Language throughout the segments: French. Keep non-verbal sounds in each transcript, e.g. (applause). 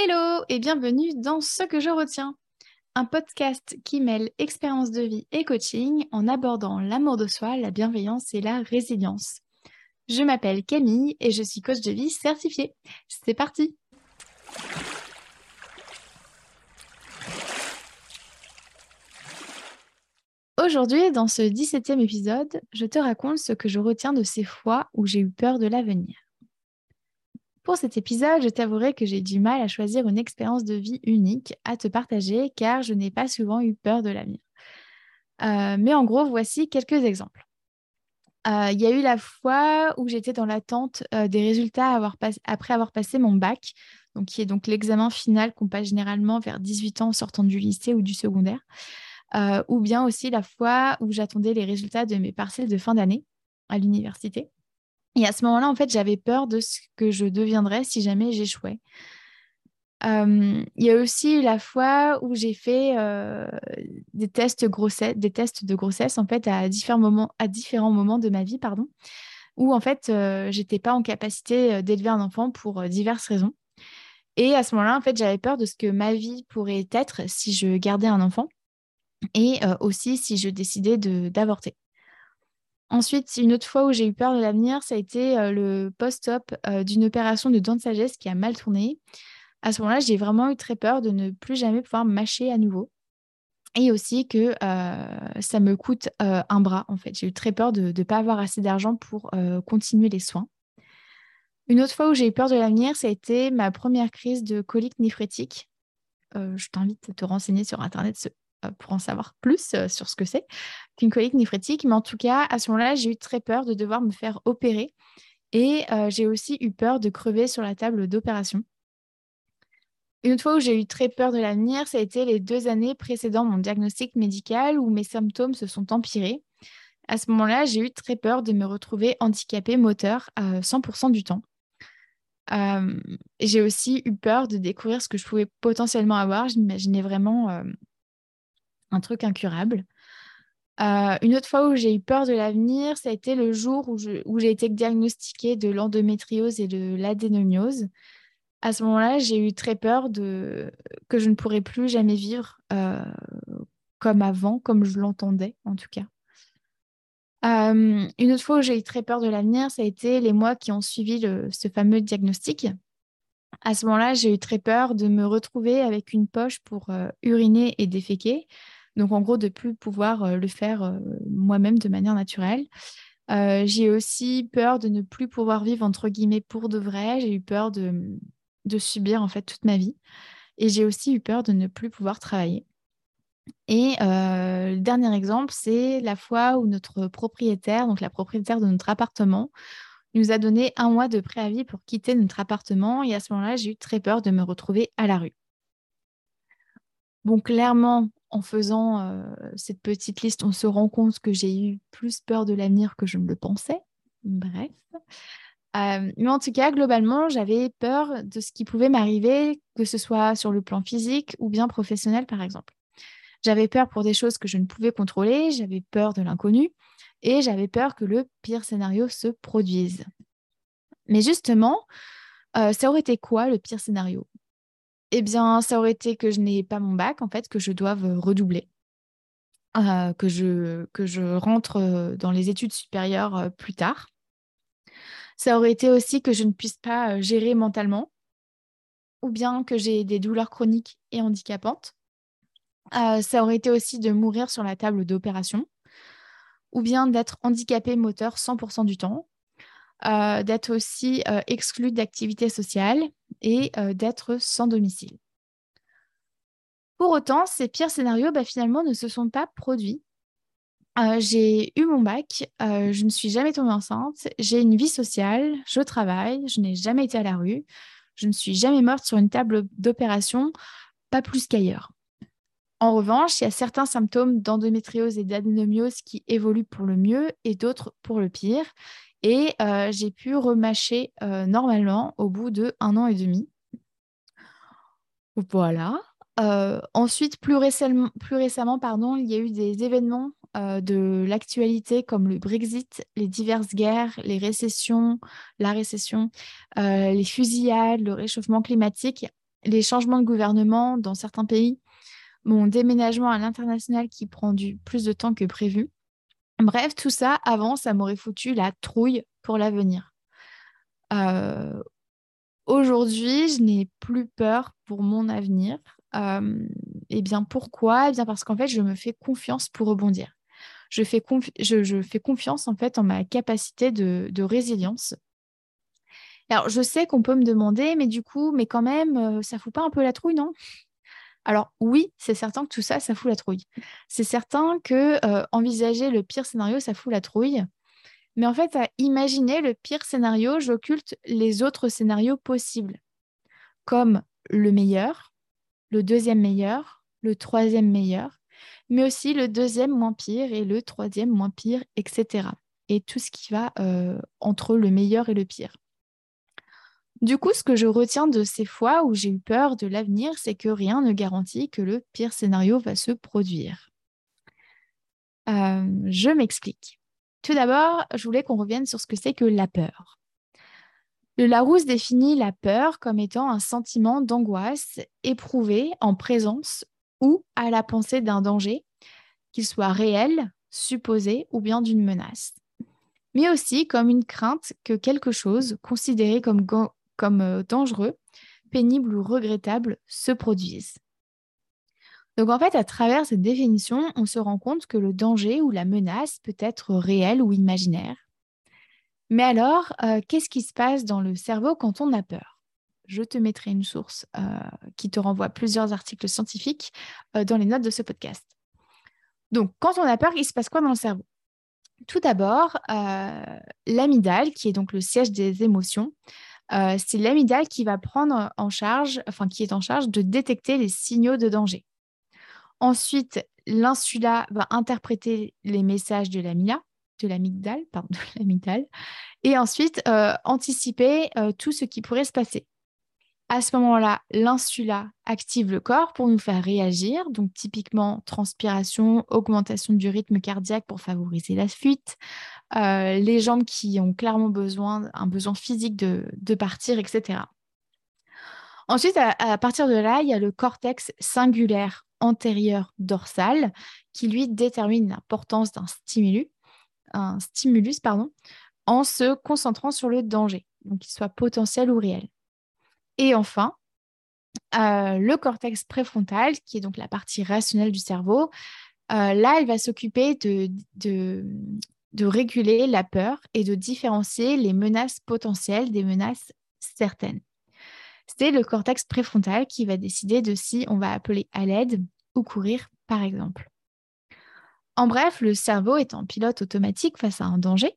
Hello et bienvenue dans Ce que je retiens, un podcast qui mêle expérience de vie et coaching en abordant l'amour de soi, la bienveillance et la résilience. Je m'appelle Camille et je suis coach de vie certifiée. C'est parti Aujourd'hui, dans ce 17e épisode, je te raconte ce que je retiens de ces fois où j'ai eu peur de l'avenir. Pour cet épisode, je t'avouerai que j'ai du mal à choisir une expérience de vie unique à te partager car je n'ai pas souvent eu peur de l'avenir. Euh, mais en gros, voici quelques exemples. Euh, il y a eu la fois où j'étais dans l'attente euh, des résultats après avoir passé mon bac, qui est donc l'examen final qu'on passe généralement vers 18 ans en sortant du lycée ou du secondaire, ou bien aussi la fois où j'attendais les résultats de mes partiels de fin d'année à l'université. Et à ce moment-là, en fait, j'avais peur de ce que je deviendrais si jamais j'échouais. il y a aussi la fois où j'ai fait des tests grossesse, des tests de grossesse en fait à différents moments, de ma vie, pardon, où en fait j'étais pas en capacité d'élever un enfant pour diverses raisons. Et à ce moment-là, en fait, j'avais peur de ce que ma vie pourrait être si je gardais un enfant et aussi si je décidais d'avorter. Ensuite, une autre fois où j'ai eu peur de l'avenir, ça a été euh, le post-op euh, d'une opération de dents de sagesse qui a mal tourné. À ce moment-là, j'ai vraiment eu très peur de ne plus jamais pouvoir mâcher à nouveau. Et aussi que euh, ça me coûte un bras, en fait. J'ai eu très peur de ne pas avoir assez d'argent pour continuer les soins. Une autre fois où j'ai eu peur de l'avenir, ça a été ma première crise de colique néphrétique. je t'invite à te renseigner sur Internet euh, pour en savoir plus euh, sur ce que c'est qu'une colique néphrétique. Mais en tout cas, à ce moment-là, j'ai eu très peur de devoir me faire opérer. Et euh, j'ai aussi eu peur de crever sur la table d'opération. Une fois où j'ai eu très peur de l'avenir, ça a été les deux années précédant mon diagnostic médical où mes symptômes se sont empirés. À ce moment-là, j'ai eu très peur de me retrouver handicapée moteur à 100% du temps. j'ai aussi eu peur de découvrir ce que je pouvais potentiellement avoir. Je m'imaginais vraiment un truc incurable. Euh, une autre fois où j'ai eu peur de l'avenir, ça a été le jour où, j'ai été diagnostiquée de l'endométriose et de l'adénomiose. À ce moment-là, j'ai eu très peur de que je ne pourrais plus jamais vivre euh, comme avant, comme je l'entendais en tout cas. Euh, une autre fois où j'ai eu très peur de l'avenir, ça a été les mois qui ont suivi ce fameux diagnostic. À ce moment-là, j'ai eu très peur de me retrouver avec une poche pour uriner et déféquer donc, en gros, de plus pouvoir euh, le faire euh, moi-même de manière naturelle. Euh, j'ai aussi peur de ne plus pouvoir vivre entre guillemets pour de vrai. J'ai eu peur de, subir en fait toute ma vie. Et j'ai aussi eu peur de ne plus pouvoir travailler. Et le dernier exemple, c'est la fois où notre propriétaire, donc la propriétaire de notre appartement, nous a donné un mois de préavis pour quitter notre appartement. Et à ce moment-là, j'ai eu très peur de me retrouver à la rue. Bon, clairement, en faisant euh, cette petite liste, on se rend compte que j'ai eu plus peur de l'avenir que je ne le pensais. Bref. Euh, mais en tout cas, globalement, j'avais peur de ce qui pouvait m'arriver, que ce soit sur le plan physique ou bien professionnel, par exemple. J'avais peur pour des choses que je ne pouvais contrôler, j'avais peur de l'inconnu et j'avais peur que le pire scénario se produise. Mais justement, euh, ça aurait été quoi le pire scénario? Eh bien, ça aurait été que je n'ai pas mon bac, en fait, que je doive redoubler, euh, que, je, que je rentre dans les études supérieures plus tard. Ça aurait été aussi que je ne puisse pas gérer mentalement, ou bien que j'ai des douleurs chroniques et handicapantes. ça aurait été aussi de mourir sur la table d'opération, ou bien d'être handicapé moteur 100% du temps, d'être aussi exclu d'activités sociales et euh, d'être sans domicile. Pour autant, ces pires scénarios, bah, finalement, ne se sont pas produits. Euh, j'ai eu mon bac, euh, je ne suis jamais tombée enceinte, j'ai une vie sociale, je travaille, je n'ai jamais été à la rue, je ne suis jamais morte sur une table d'opération, pas plus qu'ailleurs. En revanche, il y a certains symptômes d'endométriose et d'adénomiose qui évoluent pour le mieux et d'autres pour le pire. Et euh, j'ai pu remâcher euh, normalement au bout de un an et demi. Voilà. Euh, ensuite, plus récemment, pardon, il y a eu des événements de l'actualité comme le Brexit, les diverses guerres, les récessions, la récession, les fusillades, le réchauffement climatique les changements de gouvernement dans certains pays, mon déménagement à l'international qui prend du plus de temps que prévu. Bref, tout ça, avant, ça m'aurait foutu la trouille pour l'avenir. Euh, aujourd'hui, je n'ai plus peur pour mon avenir. Euh, et bien pourquoi? Eh bien parce qu'en fait, je me fais confiance pour rebondir. Je fais, confiance en fait en ma capacité de, de résilience. Alors, je sais qu'on peut me demander, mais du coup, mais quand même, euh, ça fout pas un peu la trouille, non? Alors oui, c'est certain que tout ça, ça fout la trouille. C'est certain que euh, envisager le pire scénario, ça fout la trouille. Mais en fait, à imaginer le pire scénario, j'occulte les autres scénarios possibles, comme le meilleur, le deuxième meilleur, le troisième meilleur, mais aussi le deuxième moins pire et le troisième moins pire, etc. Et tout ce qui va euh, entre le meilleur et le pire. Du coup, ce que je retiens de ces fois où j'ai eu peur de l'avenir, c'est que rien ne garantit que le pire scénario va se produire. Euh, je m'explique. Tout d'abord, je voulais qu'on revienne sur ce que c'est que la peur. Le Larousse définit la peur comme étant un sentiment d'angoisse éprouvé en présence ou à la pensée d'un danger, qu'il soit réel, supposé ou bien d'une menace, mais aussi comme une crainte que quelque chose considéré comme comme euh, dangereux, pénible ou regrettable se produisent. Donc en fait, à travers cette définition, on se rend compte que le danger ou la menace peut être réel ou imaginaire. Mais alors, euh, qu'est-ce qui se passe dans le cerveau quand on a peur? Je te mettrai une source euh, qui te renvoie plusieurs articles scientifiques dans les notes de ce podcast. Donc, quand on a peur, il se passe quoi dans le cerveau? Tout d'abord, l'amygdale, qui est donc le siège des émotions, euh, c'est l'amygdale qui va prendre en charge, enfin qui est en charge de détecter les signaux de danger. Ensuite, l'insula va interpréter les messages de l'amygdale, de pardon, (laughs) de l'amygdale, et ensuite euh, anticiper euh, tout ce qui pourrait se passer. À ce moment-là, l'insula active le corps pour nous faire réagir, donc typiquement transpiration, augmentation du rythme cardiaque pour favoriser la fuite, euh, les jambes qui ont clairement besoin, un besoin physique de, partir, etc. Ensuite, à, partir de là, il y a le cortex singulaire antérieur dorsal qui lui détermine l'importance d'un stimulus, un stimulus pardon, en se concentrant sur le danger, donc qu'il soit potentiel ou réel. Et enfin, euh, le cortex préfrontal, qui est donc la partie rationnelle du cerveau, euh, là, il va s'occuper de, de, réguler la peur et de différencier les menaces potentielles des menaces certaines. C'est le cortex préfrontal qui va décider de si on va appeler à l'aide ou courir, par exemple. En bref, le cerveau est en pilote automatique face à un danger.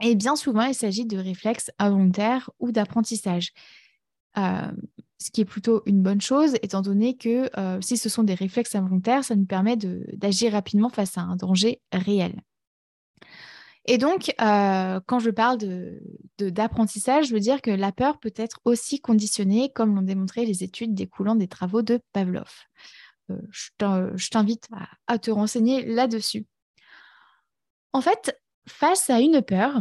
Et bien souvent, il s'agit de réflexes involontaires ou d'apprentissage. Euh, ce qui est plutôt une bonne chose, étant donné que euh, si ce sont des réflexes involontaires, ça nous permet d'agir rapidement face à un danger réel. Et donc, euh, quand je parle d'apprentissage, je veux dire que la peur peut être aussi conditionnée, comme l'ont démontré les études découlant des travaux de Pavlov. je t'invite à, te renseigner là-dessus. En fait, face à une peur,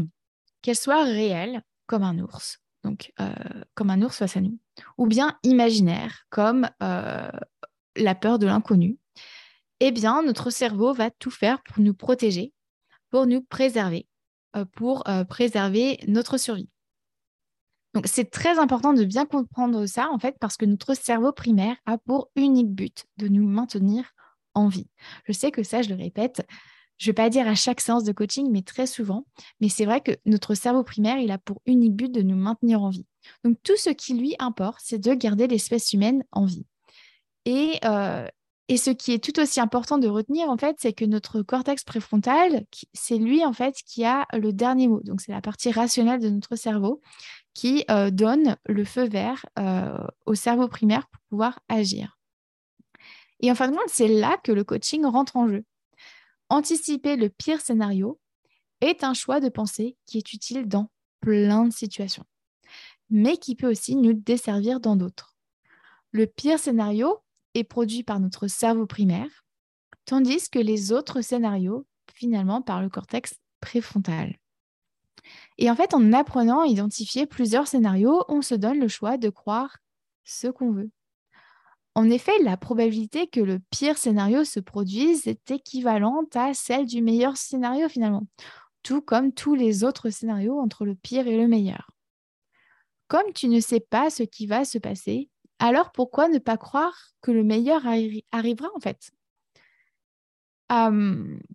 qu'elle soit réelle, comme un ours, donc euh, comme un ours face à nous, ou bien imaginaire, comme euh, la peur de l'inconnu, eh bien, notre cerveau va tout faire pour nous protéger, pour nous préserver, euh, pour préserver notre survie. Donc, c'est très important de bien comprendre ça, en fait, parce que notre cerveau primaire a pour unique but de nous maintenir en vie. Je sais que ça, je le répète, je ne vais pas dire à chaque séance de coaching, mais très souvent. Mais c'est vrai que notre cerveau primaire, il a pour unique but de nous maintenir en vie. Donc tout ce qui lui importe, c'est de garder l'espèce humaine en vie. Et, euh, et ce qui est tout aussi important de retenir, en fait, c'est que notre cortex préfrontal, c'est lui, en fait, qui a le dernier mot. Donc c'est la partie rationnelle de notre cerveau qui euh, donne le feu vert euh, au cerveau primaire pour pouvoir agir. Et en fin de compte, c'est là que le coaching rentre en jeu anticiper le pire scénario est un choix de pensée qui est utile dans plein de situations, mais qui peut aussi nous desservir dans d'autres. Le pire scénario est produit par notre cerveau primaire, tandis que les autres scénarios, finalement, par le cortex préfrontal. Et en fait, en apprenant à identifier plusieurs scénarios, on se donne le choix de croire ce qu'on veut. En effet, la probabilité que le pire scénario se produise est équivalente à celle du meilleur scénario finalement, tout comme tous les autres scénarios entre le pire et le meilleur. Comme tu ne sais pas ce qui va se passer, alors pourquoi ne pas croire que le meilleur arrivera en fait?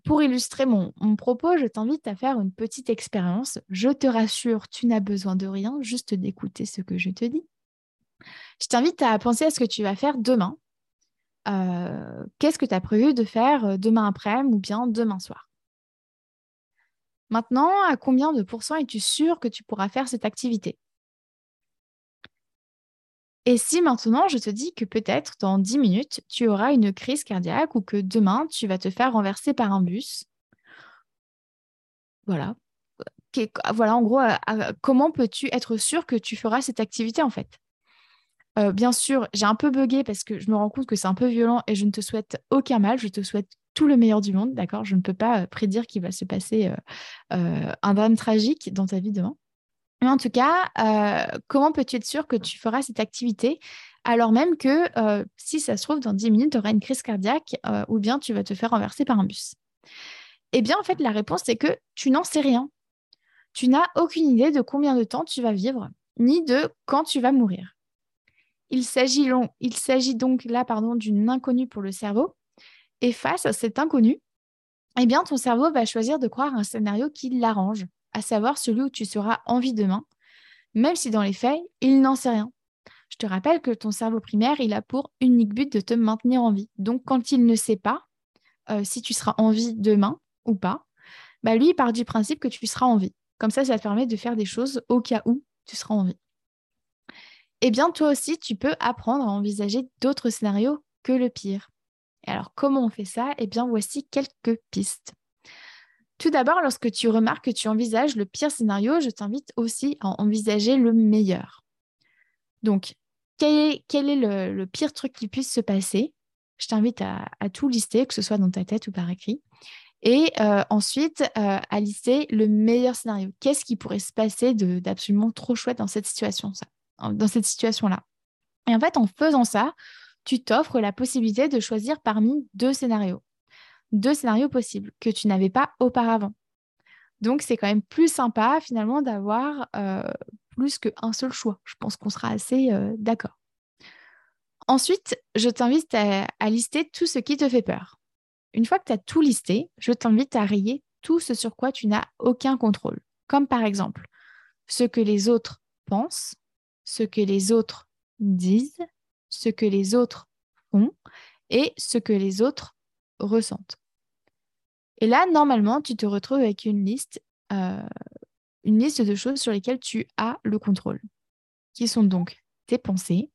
Pour illustrer mon, propos, je t'invite à faire une petite expérience. Je te rassure, tu n'as besoin de rien, juste d'écouter ce que je te dis. Je t'invite à penser à ce que tu vas faire demain. Euh, qu'est-ce que tu as prévu de faire euh, demain après-midi ou bien demain soir? Maintenant, à combien de pourcents es-tu sûr que tu pourras faire cette activité? Et si maintenant je te dis que peut-être dans 10 minutes, tu auras une crise cardiaque ou que demain, tu vas te faire renverser par un bus? Voilà. Voilà, en gros, comment peux-tu être sûr que tu feras cette activité en fait? Euh, bien sûr, j'ai un peu bugué parce que je me rends compte que c'est un peu violent et je ne te souhaite aucun mal. Je te souhaite tout le meilleur du monde, d'accord? Je ne peux pas euh, prédire qu'il va se passer euh, un drame tragique dans ta vie demain. Mais en tout cas, comment peux-tu être sûr que tu feras cette activité alors même que si ça se trouve, dans 10 minutes, tu auras une crise cardiaque ou bien tu vas te faire renverser par un bus? Eh bien, en fait, la réponse, c'est que tu n'en sais rien. Tu n'as aucune idée de combien de temps tu vas vivre, ni de quand tu vas mourir. Il s'agit, donc là pardon, d'une inconnue pour le cerveau. Et face à cet inconnu, eh bien, ton cerveau va choisir de croire un scénario qui l'arrange, à savoir celui où tu seras en vie demain, même si dans les faits, il n'en sait rien. Je te rappelle que ton cerveau primaire, il a pour unique but de te maintenir en vie. Donc, quand il ne sait pas euh, si tu seras en vie demain ou pas, bah lui, il part du principe que tu seras en vie. Comme ça, ça te permet de faire des choses au cas où tu seras en vie eh bien, toi aussi, tu peux apprendre à envisager d'autres scénarios que le pire. Et alors, comment on fait ça? Eh bien, voici quelques pistes. Tout d'abord, lorsque tu remarques que tu envisages le pire scénario, je t'invite aussi à envisager le meilleur. Donc, quel est, le, pire truc qui puisse se passer? Je t'invite à, tout lister, que ce soit dans ta tête ou par écrit. Et euh, ensuite, euh, à lister le meilleur scénario. Qu'est-ce qui pourrait se passer d'absolument trop chouette dans cette situation ça dans cette situation-là? Et en fait, en faisant ça, tu t'offres la possibilité de choisir parmi deux scénarios. Deux scénarios possibles que tu n'avais pas auparavant. Donc, c'est quand même plus sympa finalement d'avoir euh, plus qu'un seul choix. Je pense qu'on sera assez euh, d'accord. Ensuite, je t'invite à, à, lister tout ce qui te fait peur. Une fois que tu as tout listé, je t'invite à rayer tout ce sur quoi tu n'as aucun contrôle. Comme par exemple ce que les autres pensent, ce que les autres disent, ce que les autres font et ce que les autres ressentent. Et là, normalement, tu te retrouves avec une liste, euh, une liste de choses sur lesquelles tu as le contrôle, qui sont donc tes pensées,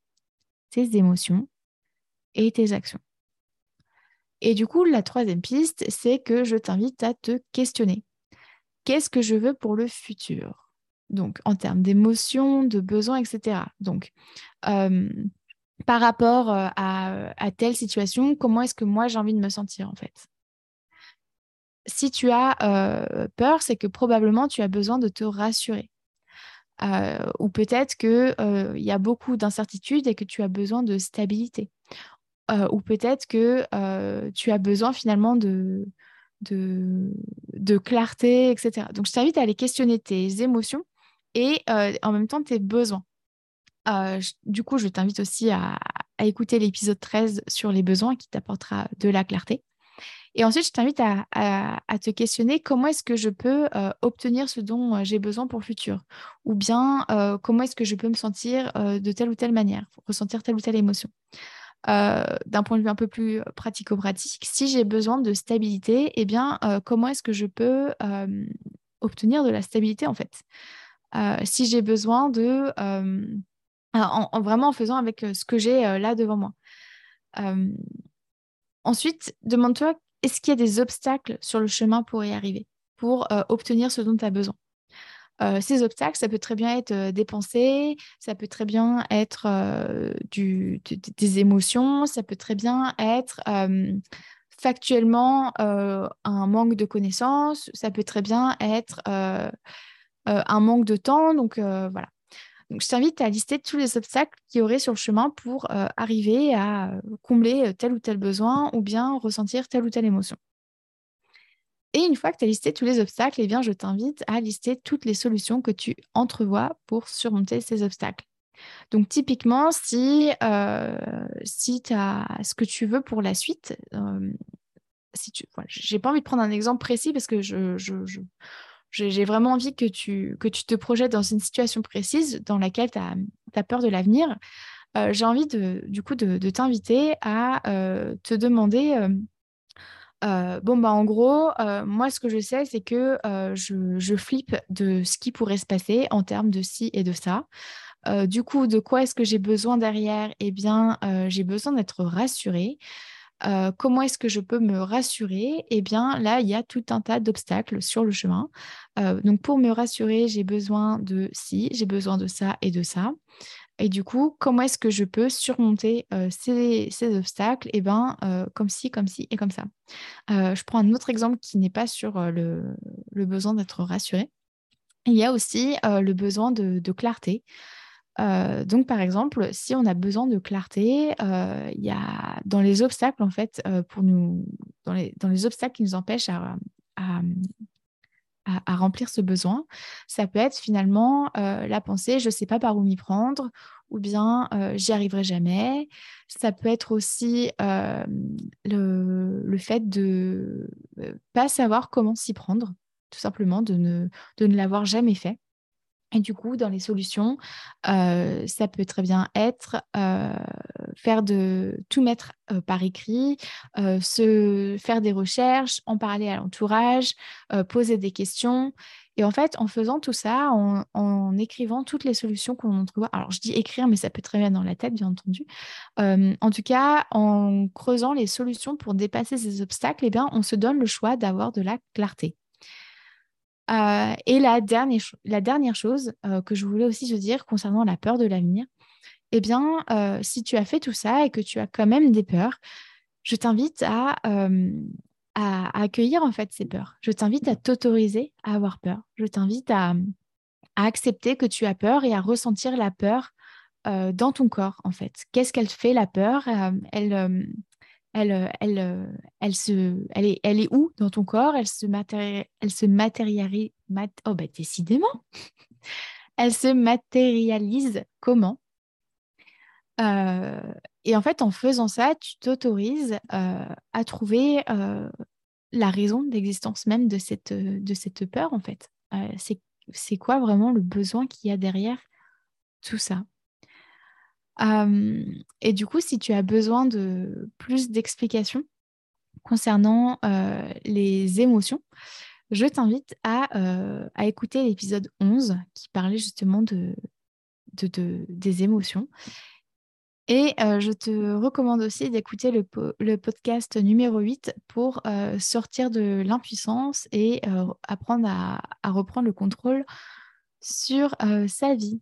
tes émotions et tes actions. Et du coup, la troisième piste, c'est que je t'invite à te questionner. Qu'est-ce que je veux pour le futur? Donc en termes d'émotions, de besoins, etc. Donc, euh, par rapport euh, à, telle situation, comment est-ce que moi j'ai envie de me sentir en fait? Si tu as euh, peur, c'est que probablement tu as besoin de te rassurer. ou peut-être qu'il il y a beaucoup d'incertitudes et que tu as besoin de stabilité. ou peut-être que tu as besoin finalement de, clarté, etc. Donc, je t'invite à aller questionner tes émotions et euh, en même temps tes besoins. Euh, du coup, je t'invite aussi à, écouter l'épisode 13 sur les besoins qui t'apportera de la clarté. Et ensuite, je t'invite à, te questionner comment est-ce que je peux euh, obtenir ce dont j'ai besoin pour le futur? Ou bien comment est-ce que je peux me sentir de telle ou telle manière, ressentir telle ou telle émotion? D'un point de vue un peu plus pratico-pratique, si j'ai besoin de stabilité, eh bien, comment est-ce que je peux obtenir de la stabilité en fait? Euh, si j'ai besoin de... Euh, en, vraiment en faisant avec euh, ce que j'ai là devant moi. ensuite, demande-toi, est-ce qu'il y a des obstacles sur le chemin pour y arriver, pour obtenir ce dont tu as besoin? Ces obstacles, ça peut très bien être des pensées, ça peut très bien être des émotions, ça peut très bien être factuellement un manque de connaissances, ça peut très bien être euh, un manque de temps. Donc euh, voilà. je t'invite à lister tous les obstacles qu'il y aurait sur le chemin pour arriver à combler tel ou tel besoin ou bien ressentir telle ou telle émotion. Et une fois que tu as listé tous les obstacles, eh bien, je t'invite à lister toutes les solutions que tu entrevois pour surmonter ces obstacles. Donc typiquement, si, si tu as ce que tu veux pour la suite, si tu, j'ai pas envie de prendre un exemple précis parce que je, j'ai vraiment envie que tu, que tu te projettes dans une situation précise dans laquelle tu as, peur de l'avenir. j'ai envie de, du coup de, t'inviter à te demander bon, bah, en gros, moi, ce que je sais, c'est que je, je, flippe de ce qui pourrait se passer en termes de ci et de ça. du coup, de quoi est-ce que j'ai besoin derrière? Eh bien, j'ai besoin d'être rassurée. Comment est-ce que je peux me rassurer? Eh bien, là, il y a tout un tas d'obstacles sur le chemin. donc, pour me rassurer, j'ai besoin de ci, j'ai besoin de ça et de ça. Et du coup, comment est-ce que je peux surmonter ces, obstacles? Eh bien, comme ci, comme ci et comme ça. je prends un autre exemple qui n'est pas sur le, besoin d'être rassuré. Il y a aussi le besoin de, clarté. Donc, par exemple, si on a besoin de clarté, il y a dans les obstacles, en fait, pour nous, dans les, obstacles qui nous empêchent à, remplir ce besoin. Ça peut être finalement euh, la pensée, je ne sais pas par où m'y prendre, ou bien euh, j'y arriverai jamais. Ça peut être aussi euh, le, fait de pas savoir comment s'y prendre, tout simplement, ne, de ne l'avoir jamais fait. Et du coup, dans les solutions, euh, ça peut très bien être euh, faire de tout mettre euh, par écrit, se faire des recherches, en parler à l'entourage, poser des questions. Et en fait, en faisant tout ça, en, écrivant toutes les solutions qu'on trouve, alors je dis écrire, mais ça peut très bien dans la tête, bien entendu. en tout cas, en creusant les solutions pour dépasser ces obstacles, eh bien, on se donne le choix d'avoir de la clarté. Euh, et la dernière, chose euh, que je voulais aussi te dire concernant la peur de l'avenir, eh bien, euh, si tu as fait tout ça et que tu as quand même des peurs, je t'invite à, à, accueillir en fait ces peurs. Je t'invite à t'autoriser à avoir peur. Je t'invite à, à, accepter que tu as peur et à ressentir la peur dans ton corps en fait. Qu'est-ce qu'elle fait la peur? Elle elle, euh, elle, euh, elle, se, elle, est, elle est où dans ton corps? Elle se, elle se matérialise. oh, bah, décidément (laughs) Elle se matérialise comment? Euh, Et en fait, en faisant ça, tu t'autorises à trouver la raison d'existence même de cette, de cette peur, en fait. c'est quoi vraiment le besoin qu'il y a derrière tout ça? Et du coup, si tu as besoin de plus d'explications concernant les émotions, je t'invite à, écouter l'épisode 11 qui parlait justement de, des émotions. Et je te recommande aussi d'écouter le, podcast numéro 8 pour sortir de l'impuissance et apprendre à, reprendre le contrôle sur sa vie.